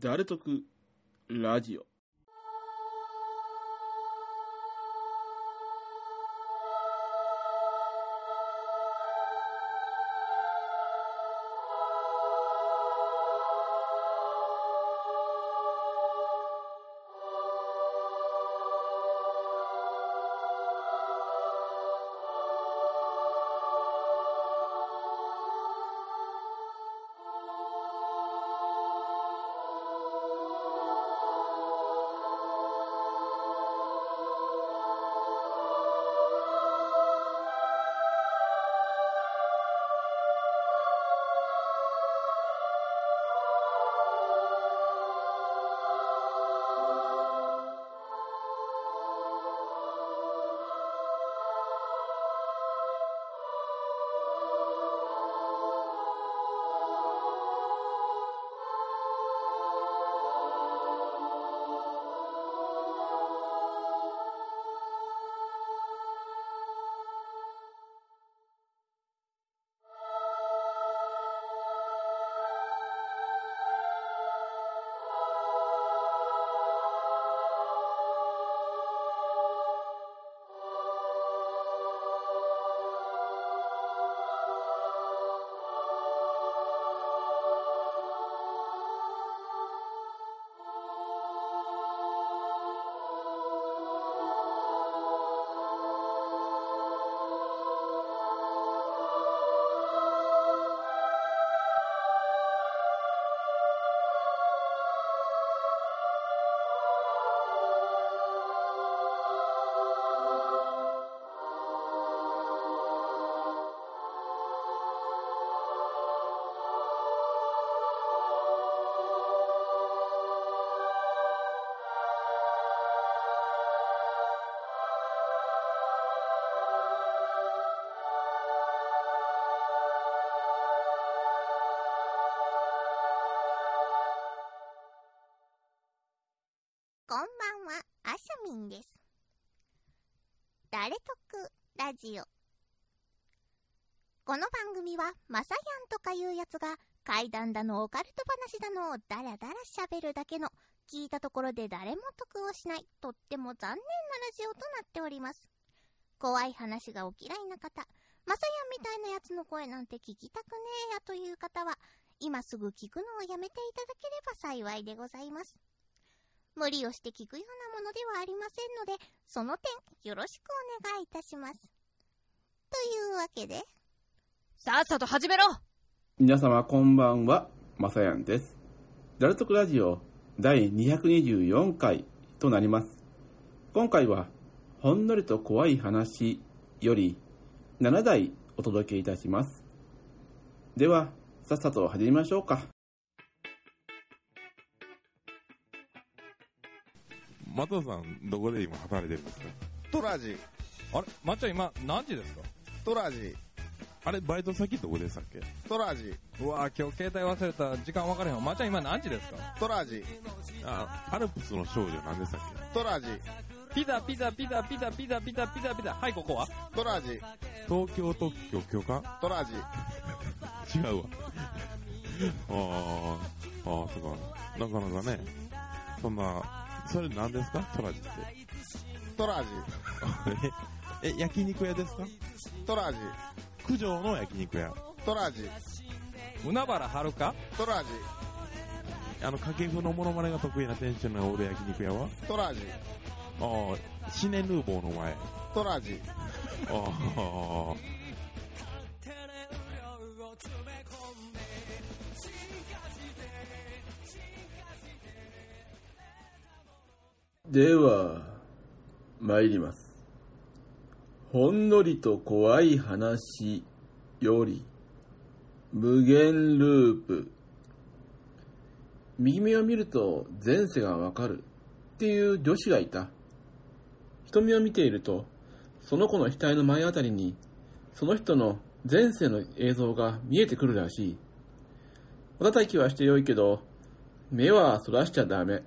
誰得ラジオ。みんです。誰得ラジオ。この番組は、まさやんとかいうやつが、怪談だのオカルト話だのをダラダラ喋るだけの、聞いたところで誰も得をしない、とっても残念なラジオとなっております。怖い話がお嫌いな方、まさやんみたいなやつの声なんて聞きたくねえやという方は、今すぐ聞くのをやめていただければ幸いでございます。無理をして聞くようなものではありませんので、その点よろしくお願いいたします。というわけで、さっさと始めろ皆様こんばんは、まさやんです。誰得ラジオ第224回となります。今回は、ほんのりと怖い話より7台お届けいたします。では、さっさと始めましょうか。マトさん、どこで今働いてるんですか？トラジ、あれ？まっちゃん今何時ですか？トラジ、あれ、バイト先どこでしたっけ？トラジ、うわぁ今日携帯忘れた時間分からへんわ。まっちゃん今何時ですか？トラジ、あ、アルプスの少女何でしたっトラジ、ピザピザピザピザピザピザピザピザ。はいここは？トラジ、け東京特許許可？トラジ、違うわ。あー、あー、そうか。なかなかね、そんな、それ何ですか？トラジって。トラジ、え、え焼肉屋ですか？トラジ、九条の焼肉屋。トラジ、海原はるかトラジ、あの、掛布のモノマネが得意な店主のオール焼肉屋は？トラジ、あー、シネヌーボーの前。トラジ、あー、では、参ります。ほんのりと怖い話より、無限ループ。右目を見ると前世がわかるっていう女子がいた。瞳を見ていると、その子の額の前あたりに、その人の前世の映像が見えてくるらしい。瞬きはしてよいけど、目はそらしちゃダメ。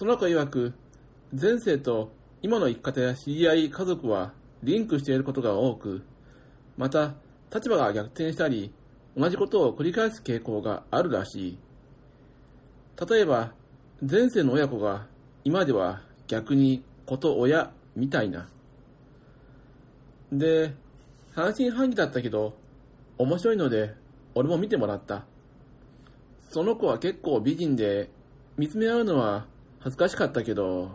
その子曰く、前世と今の生き方や知り合い、家族はリンクしていることが多く、また、立場が逆転したり、同じことを繰り返す傾向があるらしい。例えば、前世の親子が今では逆に子と親みたいな。で、半信半疑だったけど、面白いので俺も見てもらった。その子は結構美人で、見つめ合うのは恥ずかしかったけど、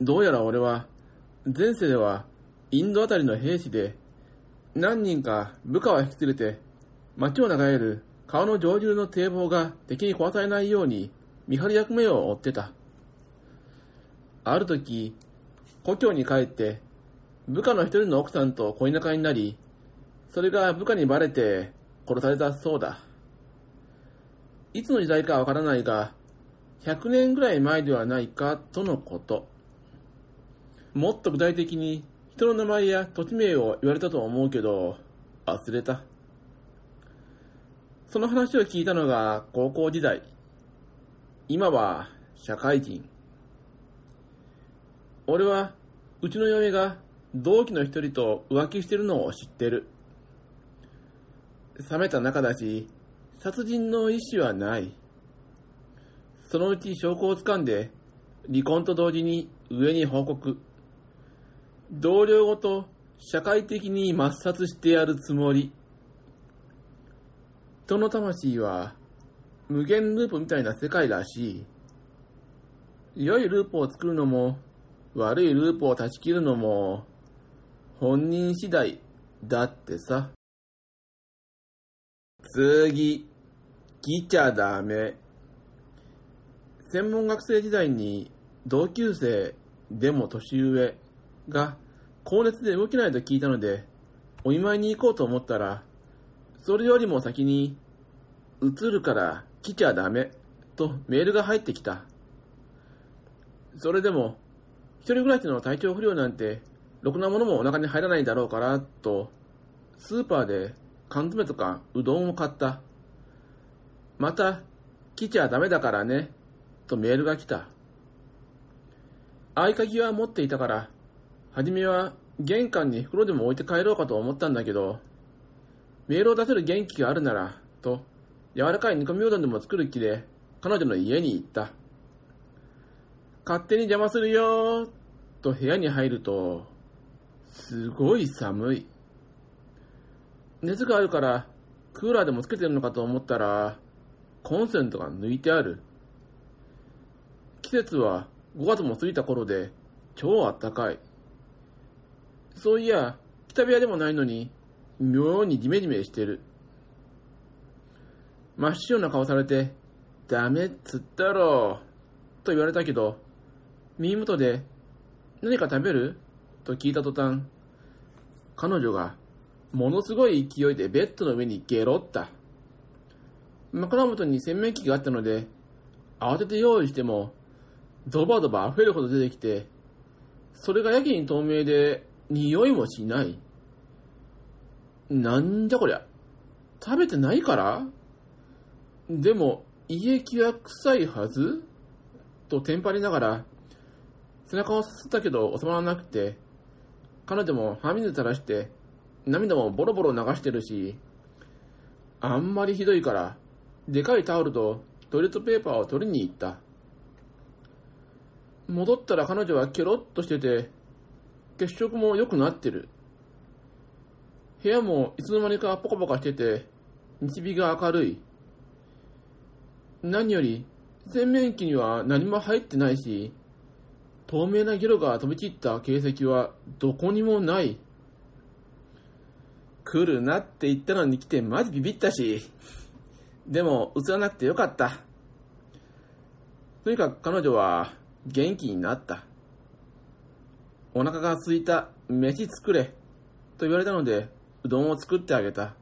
どうやら俺は、前世ではインドあたりの兵士で、何人か部下を引き連れて、街を流れる川の上流の堤防が敵に壊されないように見張り役目を負ってた。ある時、故郷に帰って、部下の一人の奥さんと恋仲になり、それが部下にバレて殺されたそうだ。いつの時代かわからないが、100年ぐらい前ではないかとのこと。もっと具体的に人の名前や土地名を言われたと思うけど、忘れた。その話を聞いたのが高校時代。今は社会人。俺は、うちの嫁が同期の一人と浮気してるのを知ってる。冷めた仲だし、殺人の意思はない。そのうち証拠をつかんで、離婚と同時に上に報告。同僚ごと社会的に抹殺してやるつもり。人の魂は無限ループみたいな世界らしい。良いループを作るのも、悪いループを断ち切るのも、本人次第だってさ。次、来ちゃダメ。専門学生時代に同級生でも年上が高熱で動けないと聞いたので、お見舞いに行こうと思ったら、それよりも先に、映るから来ちゃダメとメールが入ってきた。それでも、一人暮らしの体調不良なんて、ろくなものもお腹に入らないだろうから、と、スーパーで缶詰とかうどんを買った。また、来ちゃダメだからね、とメールが来た。合鍵は持っていたから、はじめは玄関に袋でも置いて帰ろうかと思ったんだけど、メールを出せる元気があるなら、と、柔らかい煮込みうどんでも作る気で、彼女の家に行った。勝手に邪魔するよ、と部屋に入ると、すごい寒い。熱があるから、クーラーでもつけてるのかと思ったら、コンセントが抜いてある。季節は5月も過ぎた頃で、超あったかい。そういや、北部屋でもないのに、妙にジメジメしてる。真っ白な顔されて、ダメっつったろ、と言われたけど、耳元で、何か食べる？と聞いた途端、彼女が、ものすごい勢いでベッドの上にゲロった。枕元に洗面器があったので、慌てて用意しても、ドバドバ溢れるほど出てきて、それがやけに透明で、匂いもしない。なんじゃこりゃ。食べてないからでも、胃液は臭いはずとテンパりながら、背中をさすったけど収まらなくて、彼女も歯水垂らして、涙もボロボロ流してるし、あんまりひどいから、でかいタオルとトイレットペーパーを取りに行った。戻ったら彼女はケロッとしてて、血色も良くなってる。部屋もいつの間にかポカポカしてて、日日が明るい。何より、洗面器には何も入ってないし、透明なゲロが飛び散った形跡はどこにもない。来るなって言ったのに来てマジビビったし、でも映らなくてよかった。とにかく彼女は元気になった。お腹が空いた、飯作れ、と言われたので、うどんを作ってあげた。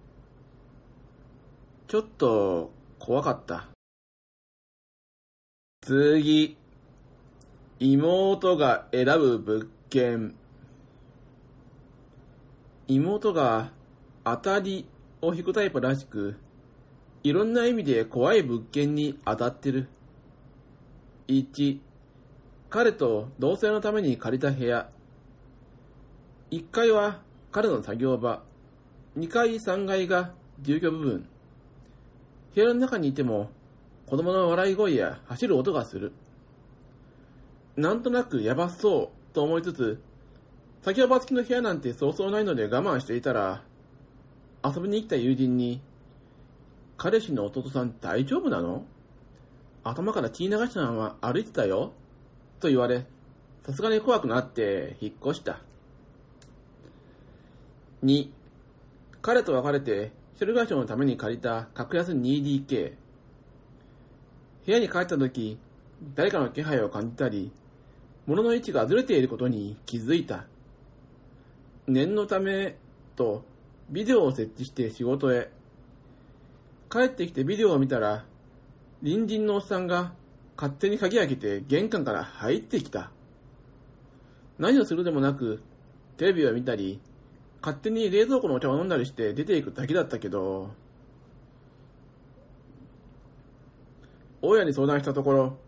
ちょっと、怖かった。次。妹が選ぶ物件。妹が当たりを引くタイプらしく、いろんな意味で怖い物件に当たってる。1、彼と同棲のために借りた部屋。1階は彼の作業場。2階、3階が住居部分。部屋の中にいても子供の笑い声や走る音がする。なんとなくやばそうと思いつつ、先ほば付きの部屋なんてそうそうないので我慢していたら、遊びに来た友人に、彼氏の弟さん大丈夫なの？頭から血流したまま歩いてたよ？と言われ、さすがに怖くなって引っ越した。2、彼と別れて一人暮らしのために借りた格安 2DK。部屋に帰った時、誰かの気配を感じたり、物の位置がずれていることに気づいた。念のため、と、ビデオを設置して仕事へ。帰ってきてビデオを見たら、隣人のおっさんが勝手に鍵開けて玄関から入ってきた。何をするでもなく、テレビを見たり、勝手に冷蔵庫のお茶を飲んだりして出ていくだけだったけど、大家に相談したところ、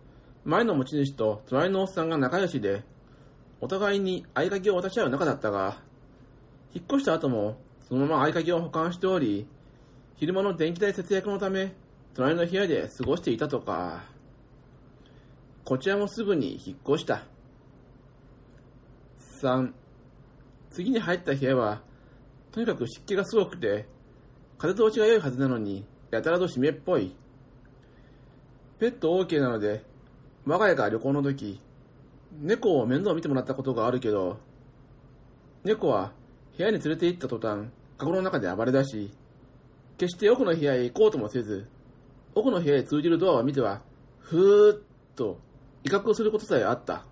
前の持ち主と隣のおっさんが仲良しで、お互いに合鍵を渡し合う仲だったが、引っ越した後もそのまま合鍵を保管しており、昼間の電気代節約のため、隣の部屋で過ごしていたとか、こちらもすぐに引っ越した。3、次に入った部屋は、とにかく湿気がすごくて、風通しが良いはずなのに、やたらと湿っぽい。ペット OK なので、我が家が旅行の時、猫を面倒見てもらったことがあるけど、猫は部屋に連れて行った途端、カゴの中で暴れ出し、決して奥の部屋へ行こうともせず、奥の部屋へ通じるドアを見ては、ふーっと威嚇をすることさえあった。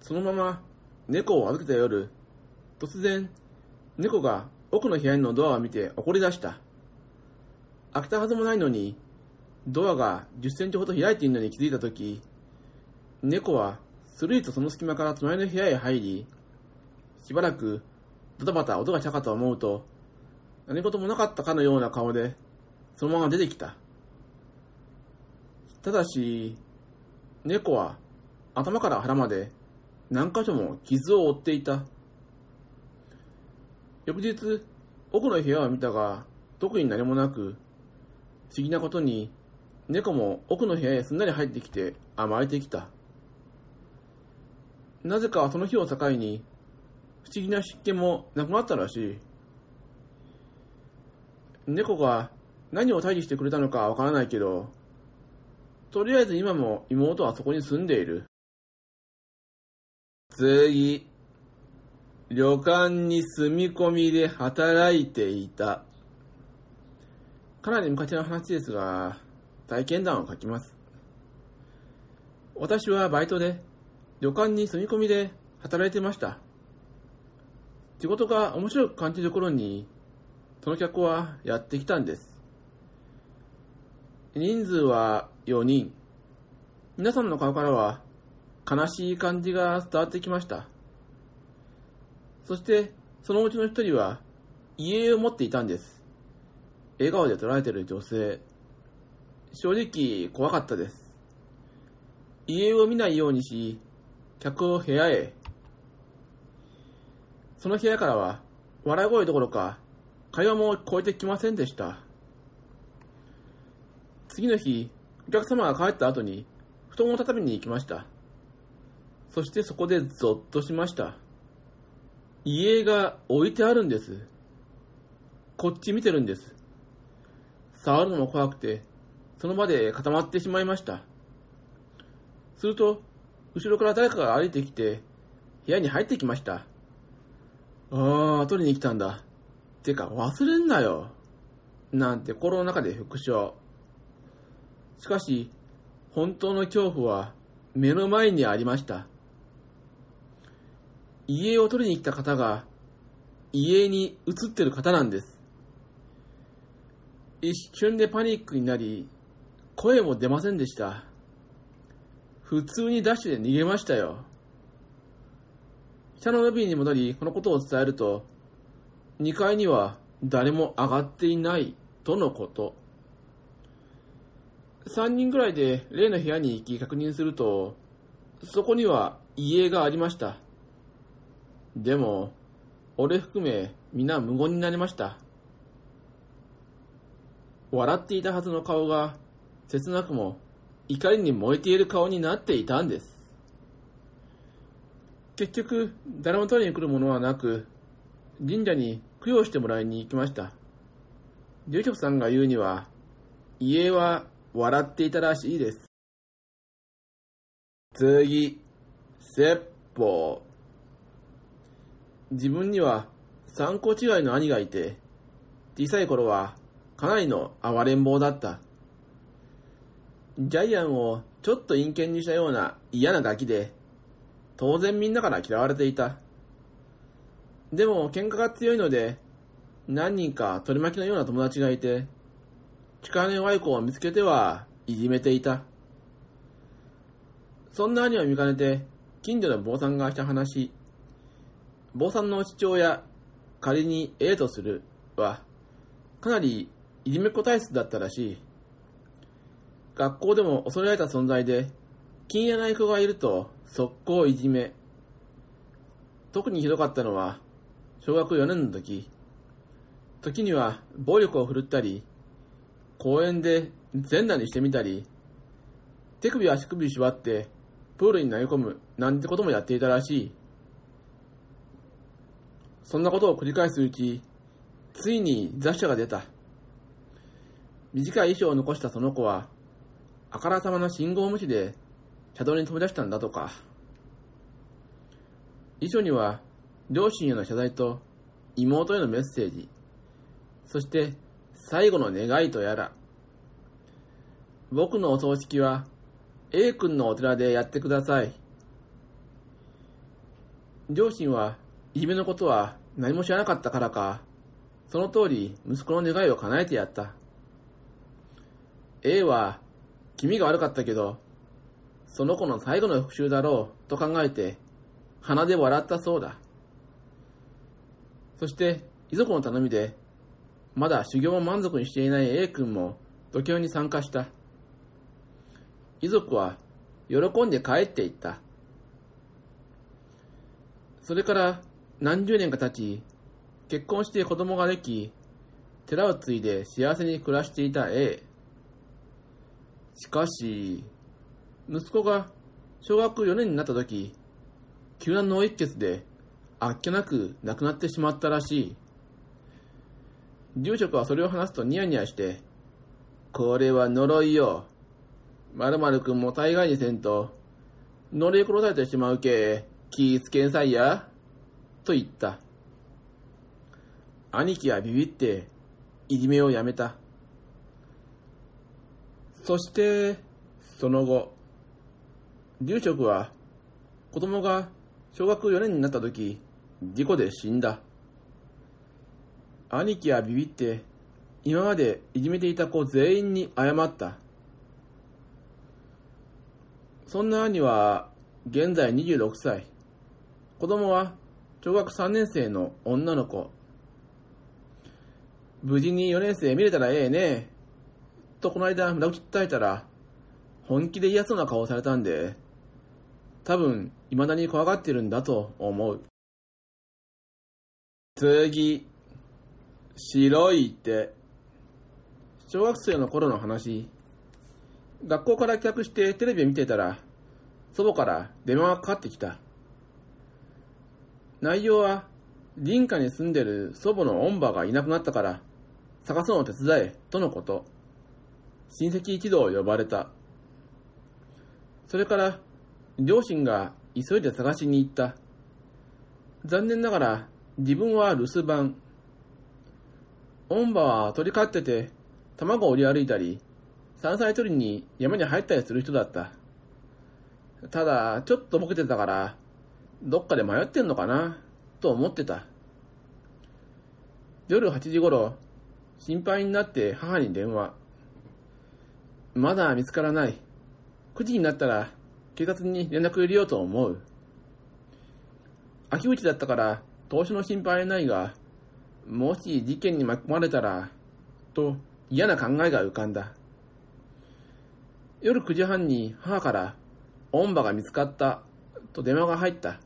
そのまま猫を預けた夜、突然、猫が奥の部屋のドアを見て怒り出した。開けたはずもないのに、ドアが10センチほど開いているのに気づいたとき、猫はスルリとその隙間から隣の部屋へ入り、しばらくドタバタ音がしたかと思うと、何事もなかったかのような顔で、そのまま出てきた。ただし、猫は頭から腹まで何箇所も傷を負っていた。翌日、奥の部屋を見たが、特に何もなく、不思議なことに、猫も奥の部屋へすんなり入ってきて甘えてきた。なぜかその日を境に、不思議な湿気もなくなったらしい。猫が何を退治してくれたのかわからないけど、とりあえず今も妹はそこに住んでいる。次。旅館に住み込みで働いていた。かなり昔の話ですが、体験談を書きます。私はバイトで旅館に住み込みで働いてました。仕事が面白く感じる頃に、その客はやってきたんです。人数は4人。皆さんの顔からは悲しい感じが伝わってきました。そして、そのうちの一人は、家を持っていたんです。笑顔で捉えている女性。正直、怖かったです。家を見ないようにし、客を部屋へ。その部屋からは、笑い声どころか、会話も聞こえてきませんでした。次の日、お客様が帰った後に、布団を畳みに行きました。そしてそこでゾッとしました。家が置いてあるんです。こっち見てるんです。触るのも怖くて、その場で固まってしまいました。すると、後ろから誰かが歩いてきて、部屋に入ってきました。ああ、取りに来たんだ。てか、忘れんなよ。なんて心の中で復唱。しかし、本当の恐怖は目の前にありました。家を取りに来た方が、家に移ってる方なんです。一瞬でパニックになり、声も出ませんでした。普通にダッシュで逃げましたよ。下のロビーに戻り、このことを伝えると、2階には誰も上がっていないとのこと。3人ぐらいで例の部屋に行き確認すると、そこには家がありました。でも、俺含め皆無言になりました。笑っていたはずの顔が、切なくも怒りに燃えている顔になっていたんです。結局、誰も取りに来るものはなく、神社に供養してもらいに行きました。住職さんが言うには、家は笑っていたらしいです。次、説法。自分には3個違いの兄がいて、小さい頃はかなりの暴れん坊だった。ジャイアンをちょっと陰険にしたような嫌なガキで、当然みんなから嫌われていた。でも喧嘩が強いので、何人か取り巻きのような友達がいて、力の弱い子を見つけてはいじめていた。そんな兄を見かねて、近所の坊さんがした話、坊さんの父親、仮に A とするは、かなりいじめっ子体質だったらしい。学校でも恐れられた存在で、気に入らない子がいると速攻いじめ。特にひどかったのは、小学4年の時、時には暴力を振るったり、公園で全裸にしてみたり、手首足首縛ってプールに投げ込むなんてこともやっていたらしい。そんなことを繰り返すうち、ついに雑誌が出た。短い衣装を残したその子は、あからさまな信号無視で車道に飛び出したんだとか。遺書には、両親への謝罪と妹へのメッセージ、そして最後の願いとやら。僕のお葬式は A 君のお寺でやってください。両親はいじめのことは何も知らなかったからか、その通り息子の願いを叶えてやった。A は気味が悪かったけど、その子の最後の復讐だろうと考えて鼻で笑ったそうだ。そして遺族の頼みで、まだ修行も満足にしていない A 君も度胸に参加した。遺族は喜んで帰っていった。それから何十年か経ち、結婚して子供ができ、寺を継いで幸せに暮らしていた A。しかし、息子が小学4年になった時、急な脳一血であっけなく亡くなってしまったらしい。住職はそれを話すとニヤニヤして、これは呪いよ。〇〇くんも大概にせんと、呪い殺されてしまうけ、気ぃつけんさいや。と言った。兄貴はビビって、いじめをやめた。そして、その後、住職は、子供が小学4年になった時、事故で死んだ。兄貴はビビって、今までいじめていた子全員に謝った。そんな兄は、現在26歳。子供は、小学3年生の女の子。無事に4年生見れたらええね。とこの間無駄口伝えたら、本気で嫌そうな顔をされたんで、多分、未だに怖がってるんだと思う。次、白い手。小学生の頃の話。学校から帰宅してテレビ見てたら、祖母から電話がかかってきた。内容は、林家に住んでる祖母の恩母がいなくなったから、探すのを手伝え、とのこと。親戚一同呼ばれた。それから、両親が急いで探しに行った。残念ながら、自分は留守番。恩母は鳥飼ってて、卵を売り歩いたり、山菜取りに山に入ったりする人だった。ただ、ちょっとボケてたから、どっかで迷ってんのかな、と思ってた。夜8時頃、心配になって母に電話。まだ見つからない。9時になったら警察に連絡入れようと思う。秋口だったから投資の心配はないが、もし事件に巻き込まれたら、と嫌な考えが浮かんだ。夜9時半に母から、恩母が見つかった、と電話が入った。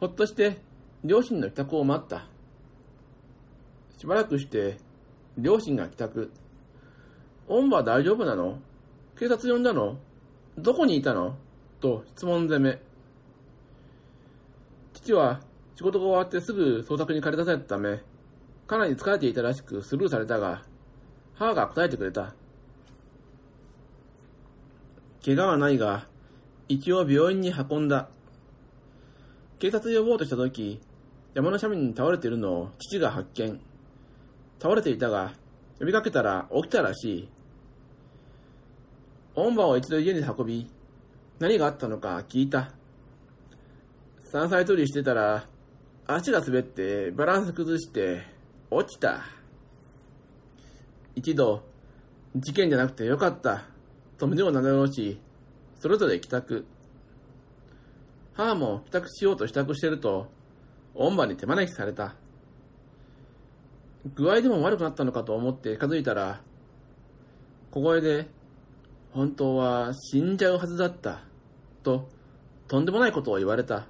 ほっとして両親の帰宅を待った。しばらくして、両親が帰宅。おんば大丈夫なの？警察呼んだの？どこにいたの？と質問攻め。父は仕事が終わってすぐ捜索に駆り出されたため、かなり疲れていたらしくスルーされたが、母が答えてくれた。怪我はないが、一応病院に運んだ。警察呼ぼうとした時、山の斜面に倒れているのを父が発見。倒れていたが、呼びかけたら起きたらしい。恩馬を一度家に運び、何があったのか聞いた。山菜採りしてたら、足が滑ってバランス崩して落ちた。一度、事件じゃなくてよかった、と胸をなで下ろし、それぞれ帰宅。母も帰宅しようと支度してると、恩馬に手招きされた。具合でも悪くなったのかと思って近づいたら、小声で、本当は死んじゃうはずだった、と、とんでもないことを言われた。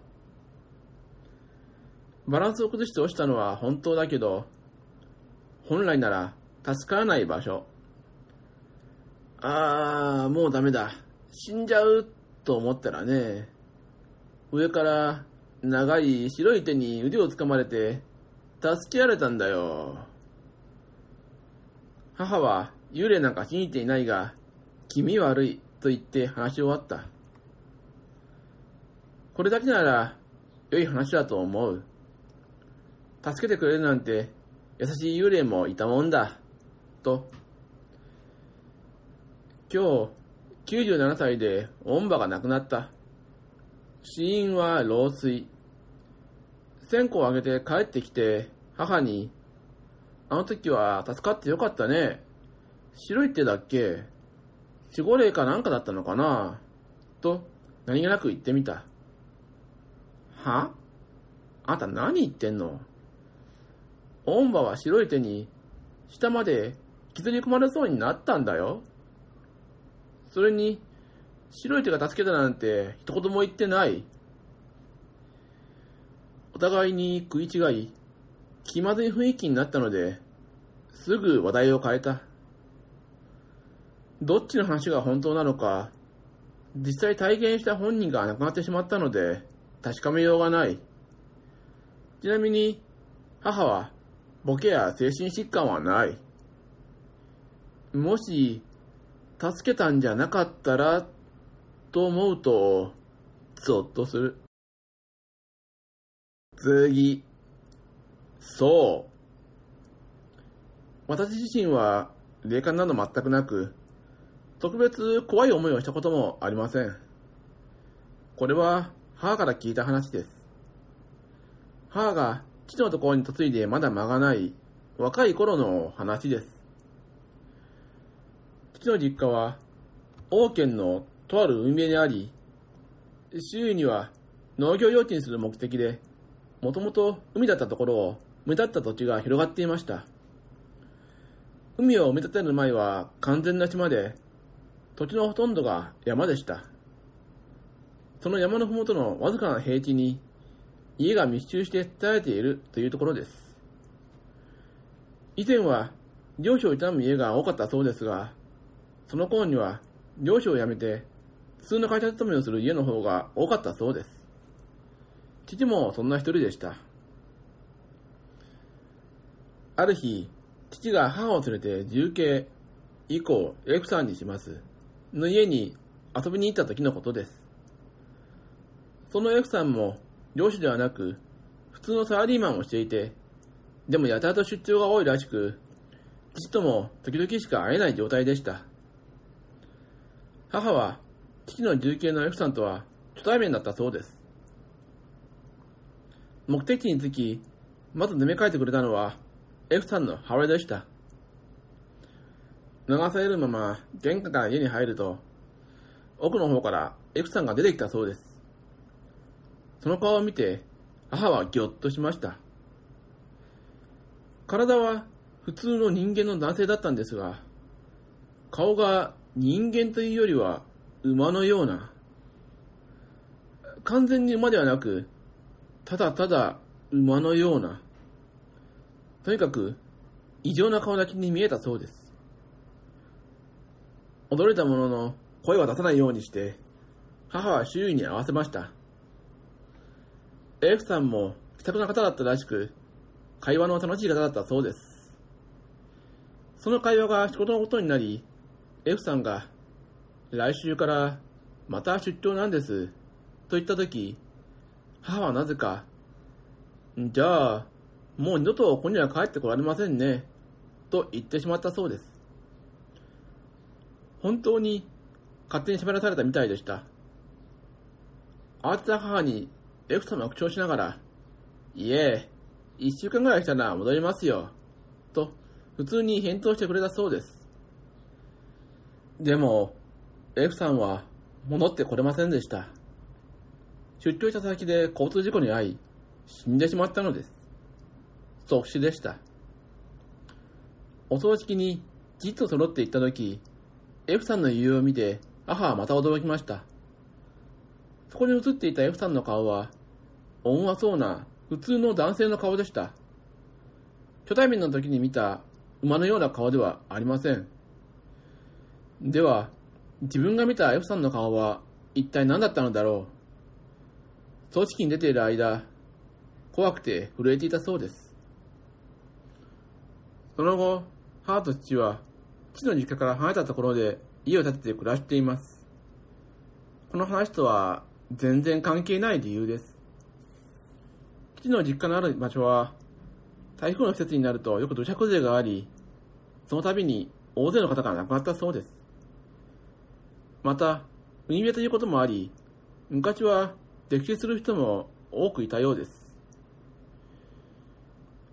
バランスを崩して落ちたのは本当だけど、本来なら助からない場所。あー、もうダメだ。死んじゃうと思ったらね、上から長い白い手に腕を掴まれて、助けられたんだよ。母は幽霊なんか信じていないが、気味悪いと言って話し終わった。これだけなら良い話だと思う。助けてくれるなんて優しい幽霊もいたもんだ。と。今日、97歳で恩馬が亡くなった。死因は老衰。線香をあげて帰ってきて、母に、あの時は助かってよかったね。白い手だっけ守護霊かなんかだったのかなと、何気なく言ってみた。は？あんた何言ってんの？オンバは白い手に、下まで引きずり込まれそうになったんだよ。それに、白い手が助けたなんて一言も言ってない。お互いに食い違い、気まずい雰囲気になったので、すぐ話題を変えた。どっちの話が本当なのか、実際体現した本人が亡くなってしまったので、確かめようがない。ちなみに、母は、ボケや精神疾患はない。もし、助けたんじゃなかったら、と思うと、ゾッとする。次。そう。私自身は、霊感など全くなく、特別怖い思いをしたこともありません。これは母から聞いた話です。母が父のところに嫁いでまだ間がない若い頃の話です。父の実家は王県のとある海辺にあり、周囲には農業用地にする目的で、もともと海だったところを埋め立った土地が広がっていました。海を埋め立てる前は完全な島で、土地のほとんどが山でした。その山のふもとのわずかな平地に家が密集して伝えているというところです。以前は漁師を営む家が多かったそうですが、その頃には漁師を辞めて普通の会社勤めをする家の方が多かったそうです。父もそんな一人でした。ある日、父が母を連れて重慶以降 F さんにしますの家に遊びに行った時のことです。その F さんも漁師ではなく普通のサラリーマンをしていて、でもやたらと出張が多いらしく、父とも時々しか会えない状態でした。母は父の重慶の F さんとは初対面だったそうです。目的地に着き、まず出迎えてくれたのは F さんの母親でした。流されるまま玄関から家に入ると、奥の方から F さんが出てきたそうです。その顔を見て、母はぎょっとしました。体は普通の人間の男性だったんですが、顔が人間というよりは馬のような、完全に馬ではなく、ただただ馬のような、とにかく異常な顔立ちに見えたそうです。驚いたものの、声は出さないようにして、母は周囲に合わせました。F さんも気さくな方だったらしく、会話の楽しい方だったそうです。その会話が仕事のことになり、F さんが、来週からまた出張なんです、と言ったとき、母はなぜか、じゃあ、もう二度とここには帰ってこられませんね、と言ってしまったそうです。本当に勝手に喋らされたみたいでした。慌てた母に F さんは口調しながら、いえ、一週間ぐらいしたら戻りますよ、と普通に返答してくれたそうです。でも、F さんは戻ってこれませんでした。出張した先で交通事故に遭い、死んでしまったのです。即死でした。お葬式にじっと揃って行った時、F さんの言うを見て、母はまた驚きました。そこに映っていた F さんの顔は、温和そうな普通の男性の顔でした。初対面の時に見た馬のような顔ではありません。では、自分が見た F さんの顔は一体何だったのだろう。葬式に出ている間、怖くて震えていたそうです。その後、母と父は、父の実家から離れたところで家を建てて暮らしています。この話とは全然関係ない理由です。父の実家のある場所は、台風の季節になるとよく土砂崩れがあり、その度に大勢の方が亡くなったそうです。また、海辺ということもあり、昔は溺死する人も多くいたようです。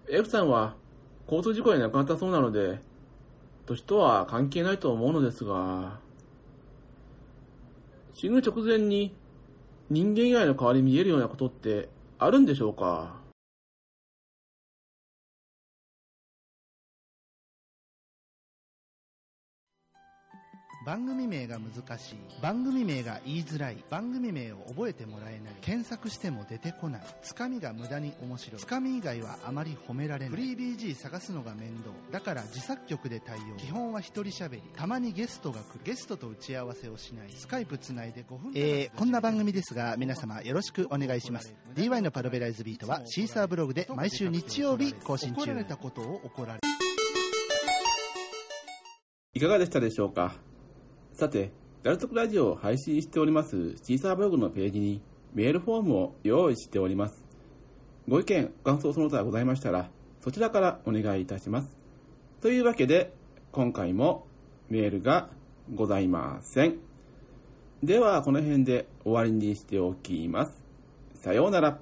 F さんは交通事故で亡くなったそうなので、年とは関係ないと思うのですが、死ぬ直前に人間以外の代わりに見えるようなことってあるんでしょうか？番組名が難しい。番組名が言いづらい。番組名を覚えてもらえない。検索しても出てこない。つかみが無駄に面白い。つかみ以外はあまり褒められない。フリー BG 探すのが面倒。だから自作曲で対応。基本は一人喋り。たまにゲストが来る。ゲストと打ち合わせをしない。スカイプつないで5分えー、こんな番組ですが皆様よろしくお願いします。DY のパロベライズビートはシーサーブログで毎週日曜日更新中。怒られたことを怒られいかがでしたでしょうか？さて、ダルトクラジオを配信しておりますシーサーブログのページにメールフォームを用意しております。ご意見、ご感想その他ございましたら、そちらからお願いいたします。というわけで、今回もメールがございません。では、この辺で終わりにしておきます。さようなら。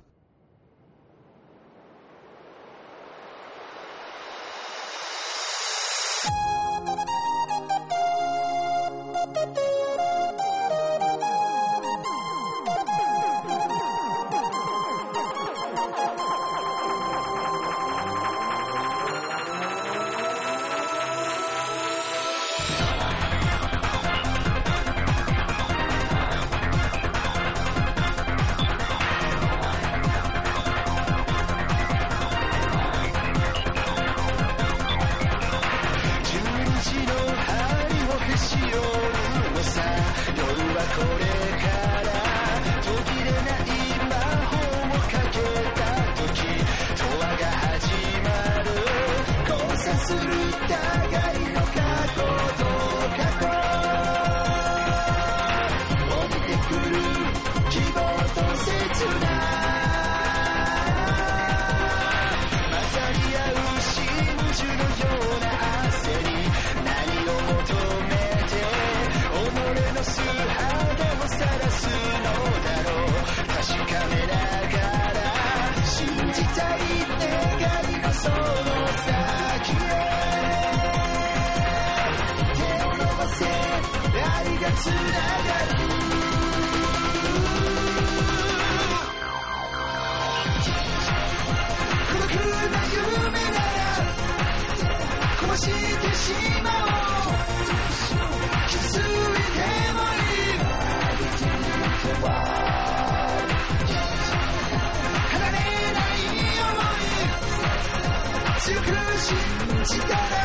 Yeah.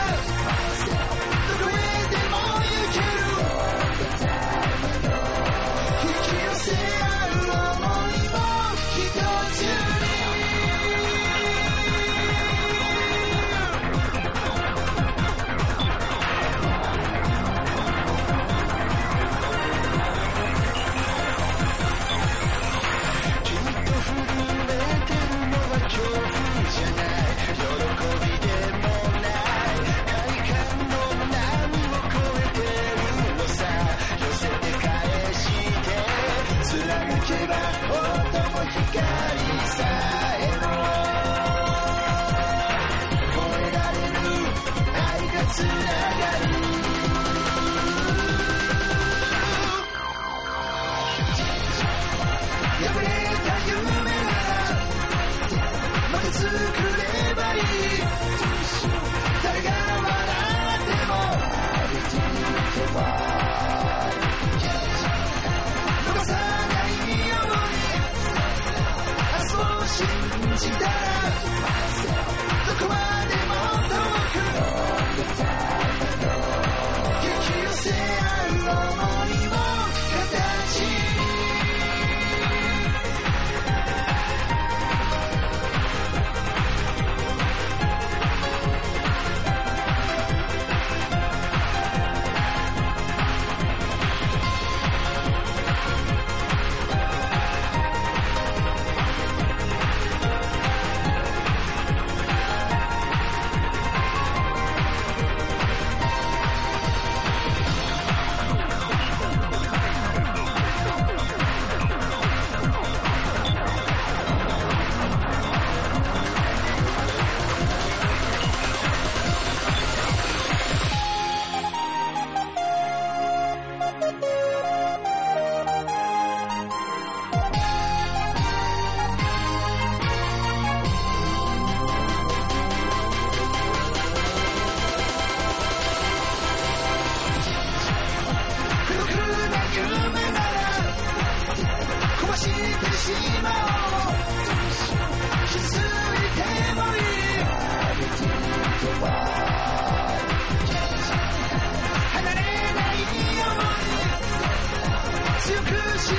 強く信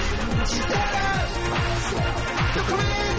じたらどこへ